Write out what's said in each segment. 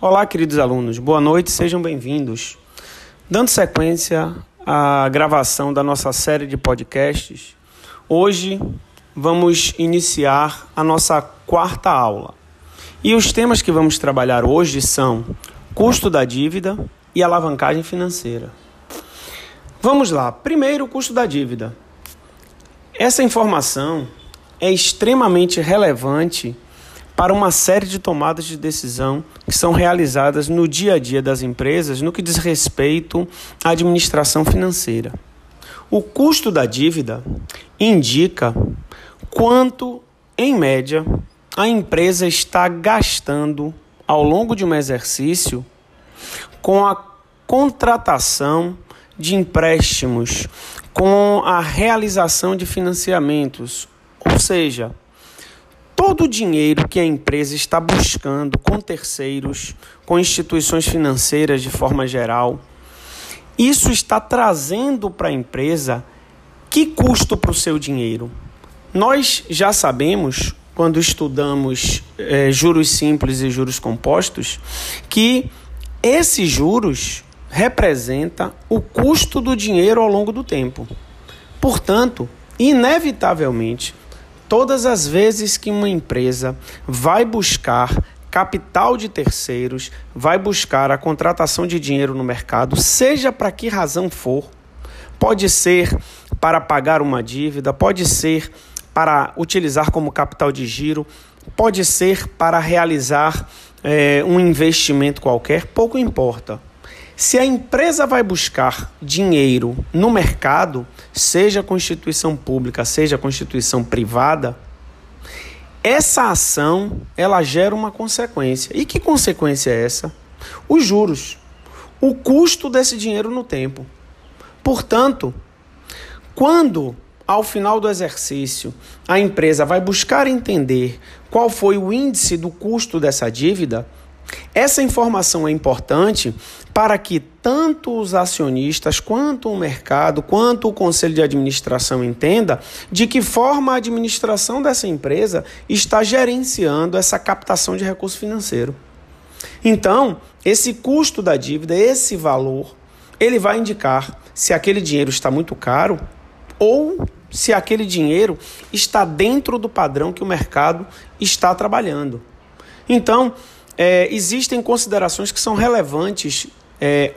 Olá, queridos alunos, boa noite, sejam bem-vindos. Dando sequência à gravação da nossa série de podcasts, hoje vamos iniciar a nossa quarta aula. E os temas que vamos trabalhar hoje são custo da dívida e alavancagem financeira. Vamos lá. Primeiro, o custo da dívida. Essa informação é extremamente relevante para uma série de tomadas de decisão que são realizadas no dia a dia das empresas no que diz respeito à administração financeira. O custo da dívida indica quanto, em média, a empresa está gastando ao longo de um exercício com a contratação de empréstimos, com a realização de financiamentos, ou seja, todo o dinheiro que a empresa está buscando com terceiros, com instituições financeiras de forma geral, isso está trazendo para a empresa que custo para o seu dinheiro? Nós já sabemos, quando estudamos é, juros simples e juros compostos, que esses juros representa o custo do dinheiro ao longo do tempo. Portanto, inevitavelmente, Todas as vezes que uma empresa vai buscar capital de terceiros, vai buscar a contratação de dinheiro no mercado, seja para que razão for, pode ser para pagar uma dívida, pode ser para utilizar como capital de giro, pode ser para realizar é, um investimento qualquer, pouco importa. Se a empresa vai buscar dinheiro no mercado, seja constituição pública, seja constituição privada, essa ação ela gera uma consequência. E que consequência é essa? Os juros, o custo desse dinheiro no tempo. Portanto, quando ao final do exercício a empresa vai buscar entender qual foi o índice do custo dessa dívida, essa informação é importante para que tanto os acionistas, quanto o mercado, quanto o conselho de administração entenda de que forma a administração dessa empresa está gerenciando essa captação de recurso financeiro. Então, esse custo da dívida, esse valor, ele vai indicar se aquele dinheiro está muito caro ou se aquele dinheiro está dentro do padrão que o mercado está trabalhando. Então, é, existem considerações que são relevantes é,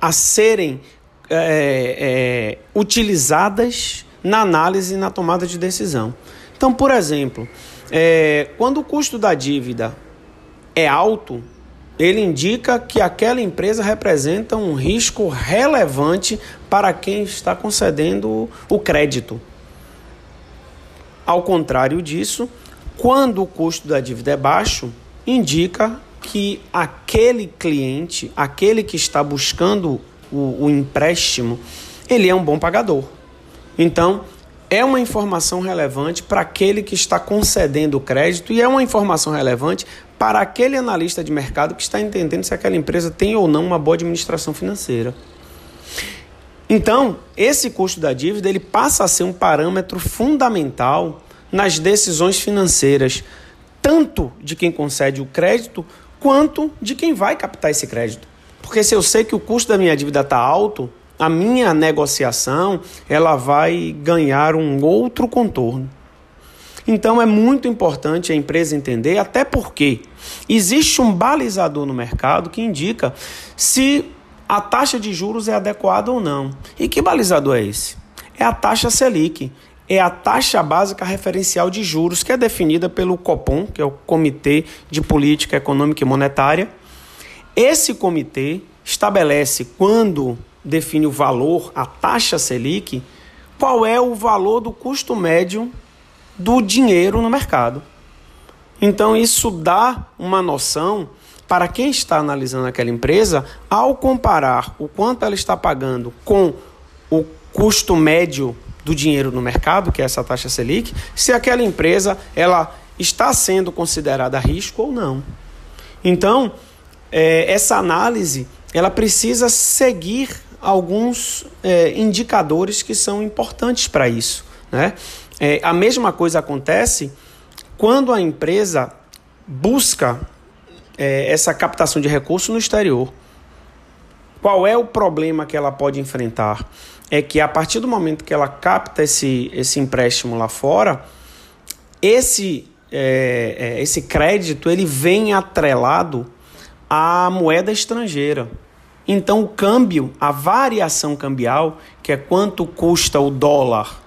a serem é, é, utilizadas na análise e na tomada de decisão. Então, por exemplo, é, quando o custo da dívida é alto, ele indica que aquela empresa representa um risco relevante para quem está concedendo o crédito. Ao contrário disso, quando o custo da dívida é baixo, indica que aquele cliente, aquele que está buscando o, o empréstimo, ele é um bom pagador. Então, é uma informação relevante para aquele que está concedendo o crédito e é uma informação relevante para aquele analista de mercado que está entendendo se aquela empresa tem ou não uma boa administração financeira. Então, esse custo da dívida ele passa a ser um parâmetro fundamental nas decisões financeiras tanto de quem concede o crédito quanto de quem vai captar esse crédito. Porque se eu sei que o custo da minha dívida está alto, a minha negociação ela vai ganhar um outro contorno. Então é muito importante a empresa entender, até porque existe um balizador no mercado que indica se a taxa de juros é adequada ou não. E que balizador é esse? É a taxa Selic, é a taxa básica referencial de juros, que é definida pelo Copom, que é o Comitê de Política Econômica e Monetária. Esse comitê estabelece quando define o valor, a taxa Selic, qual é o valor do custo médio do dinheiro no mercado. Então isso dá uma noção para quem está analisando aquela empresa ao comparar o quanto ela está pagando com o custo médio do dinheiro no mercado, que é essa taxa Selic, se aquela empresa ela está sendo considerada risco ou não. Então, é, essa análise ela precisa seguir alguns é, indicadores que são importantes para isso. Né? É, a mesma coisa acontece quando a empresa busca é, essa captação de recursos no exterior. Qual é o problema que ela pode enfrentar? É que a partir do momento que ela capta esse, esse empréstimo lá fora, esse, é, é, esse crédito ele vem atrelado à moeda estrangeira. Então, o câmbio, a variação cambial, que é quanto custa o dólar,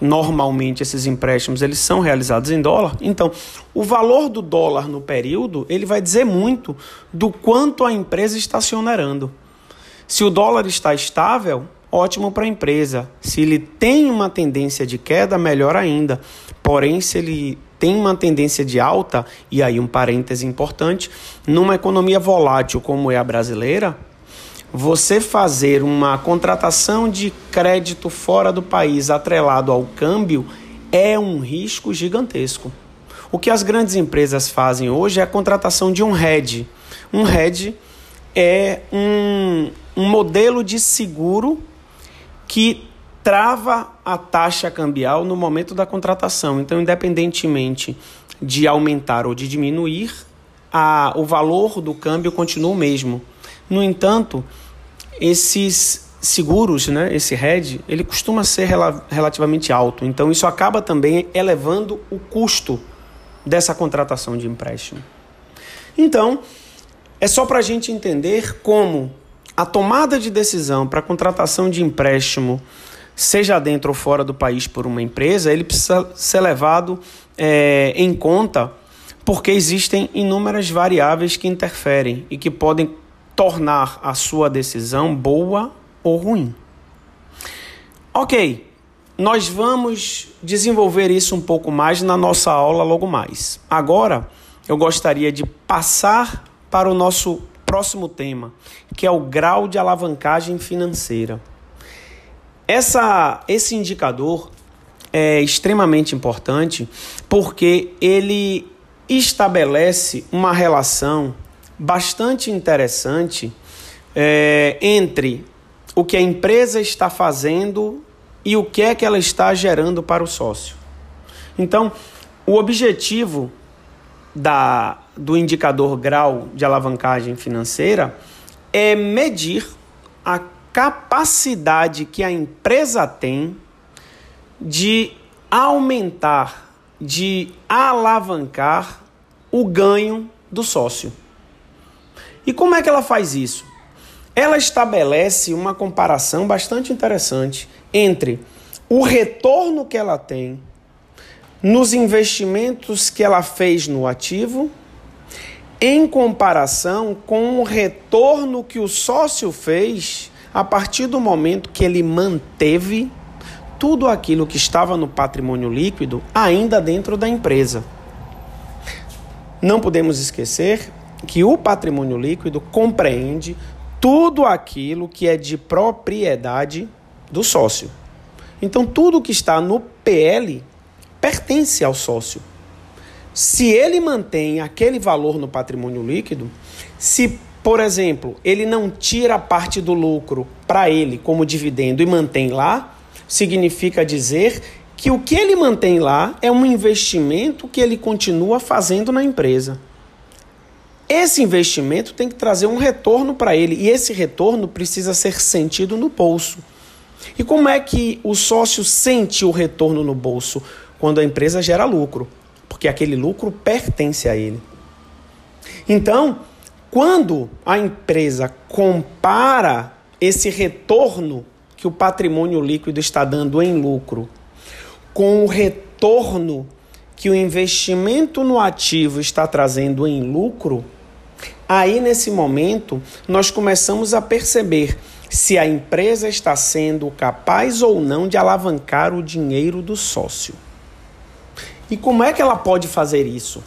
normalmente esses empréstimos eles são realizados em dólar. Então, o valor do dólar no período, ele vai dizer muito do quanto a empresa está se onerando. Se o dólar está estável, ótimo para a empresa. Se ele tem uma tendência de queda, melhor ainda. Porém, se ele tem uma tendência de alta, e aí um parêntese importante, numa economia volátil como é a brasileira, você fazer uma contratação de crédito fora do país atrelado ao câmbio é um risco gigantesco. O que as grandes empresas fazem hoje é a contratação de um hedge. Um hedge é um, um modelo de seguro que trava a taxa cambial no momento da contratação. Então, independentemente de aumentar ou de diminuir, a, o valor do câmbio continua o mesmo. No entanto, esses seguros, né, esse hedge, ele costuma ser rel relativamente alto. Então isso acaba também elevando o custo dessa contratação de empréstimo. Então, é só para a gente entender como a tomada de decisão para contratação de empréstimo, seja dentro ou fora do país por uma empresa, ele precisa ser levado é, em conta porque existem inúmeras variáveis que interferem e que podem tornar a sua decisão boa ou ruim. Ok, nós vamos desenvolver isso um pouco mais na nossa aula logo mais. Agora, eu gostaria de passar para o nosso próximo tema, que é o grau de alavancagem financeira. Essa, esse indicador é extremamente importante porque ele estabelece uma relação bastante interessante é, entre o que a empresa está fazendo e o que é que ela está gerando para o sócio. Então, o objetivo da, do indicador grau de alavancagem financeira é medir a capacidade que a empresa tem de aumentar, de alavancar o ganho do sócio. E como é que ela faz isso? Ela estabelece uma comparação bastante interessante entre o retorno que ela tem nos investimentos que ela fez no ativo em comparação com o retorno que o sócio fez a partir do momento que ele manteve tudo aquilo que estava no patrimônio líquido ainda dentro da empresa. Não podemos esquecer que o patrimônio líquido compreende tudo aquilo que é de propriedade do sócio. Então, tudo que está no PL pertence ao sócio. Se ele mantém aquele valor no patrimônio líquido, se, por exemplo, ele não tira parte do lucro para ele como dividendo e mantém lá, significa dizer que o que ele mantém lá é um investimento que ele continua fazendo na empresa. Esse investimento tem que trazer um retorno para ele e esse retorno precisa ser sentido no bolso. E como é que o sócio sente o retorno no bolso? Quando a empresa gera lucro, porque aquele lucro pertence a ele. Então, quando a empresa compara esse retorno que o patrimônio líquido está dando em lucro com o retorno que o investimento no ativo está trazendo em lucro, Aí, nesse momento, nós começamos a perceber se a empresa está sendo capaz ou não de alavancar o dinheiro do sócio. E como é que ela pode fazer isso?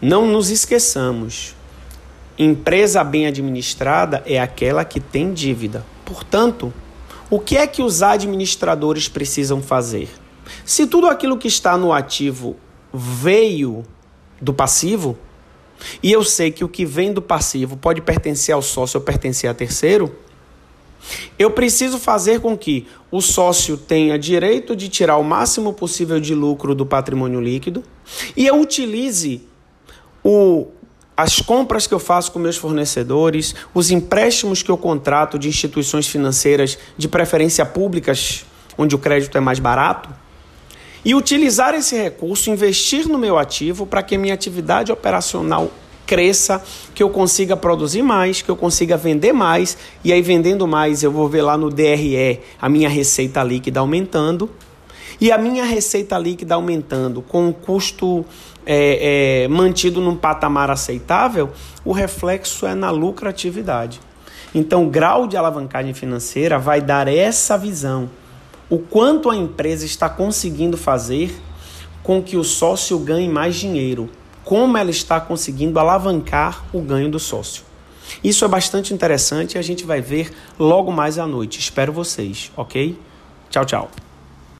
Não nos esqueçamos. Empresa bem administrada é aquela que tem dívida. Portanto, o que é que os administradores precisam fazer? Se tudo aquilo que está no ativo veio do passivo, e eu sei que o que vem do passivo pode pertencer ao sócio ou pertencer a terceiro, eu preciso fazer com que o sócio tenha direito de tirar o máximo possível de lucro do patrimônio líquido e eu utilize o, as compras que eu faço com meus fornecedores, os empréstimos que eu contrato de instituições financeiras, de preferência públicas, onde o crédito é mais barato, e utilizar esse recurso, investir no meu ativo para que minha atividade operacional cresça, que eu consiga produzir mais, que eu consiga vender mais, e aí vendendo mais eu vou ver lá no DRE a minha receita líquida aumentando, e a minha receita líquida aumentando com o custo é, é, mantido num patamar aceitável, o reflexo é na lucratividade. Então, o grau de alavancagem financeira vai dar essa visão. O quanto a empresa está conseguindo fazer com que o sócio ganhe mais dinheiro. Como ela está conseguindo alavancar o ganho do sócio. Isso é bastante interessante e a gente vai ver logo mais à noite. Espero vocês, ok? Tchau, tchau.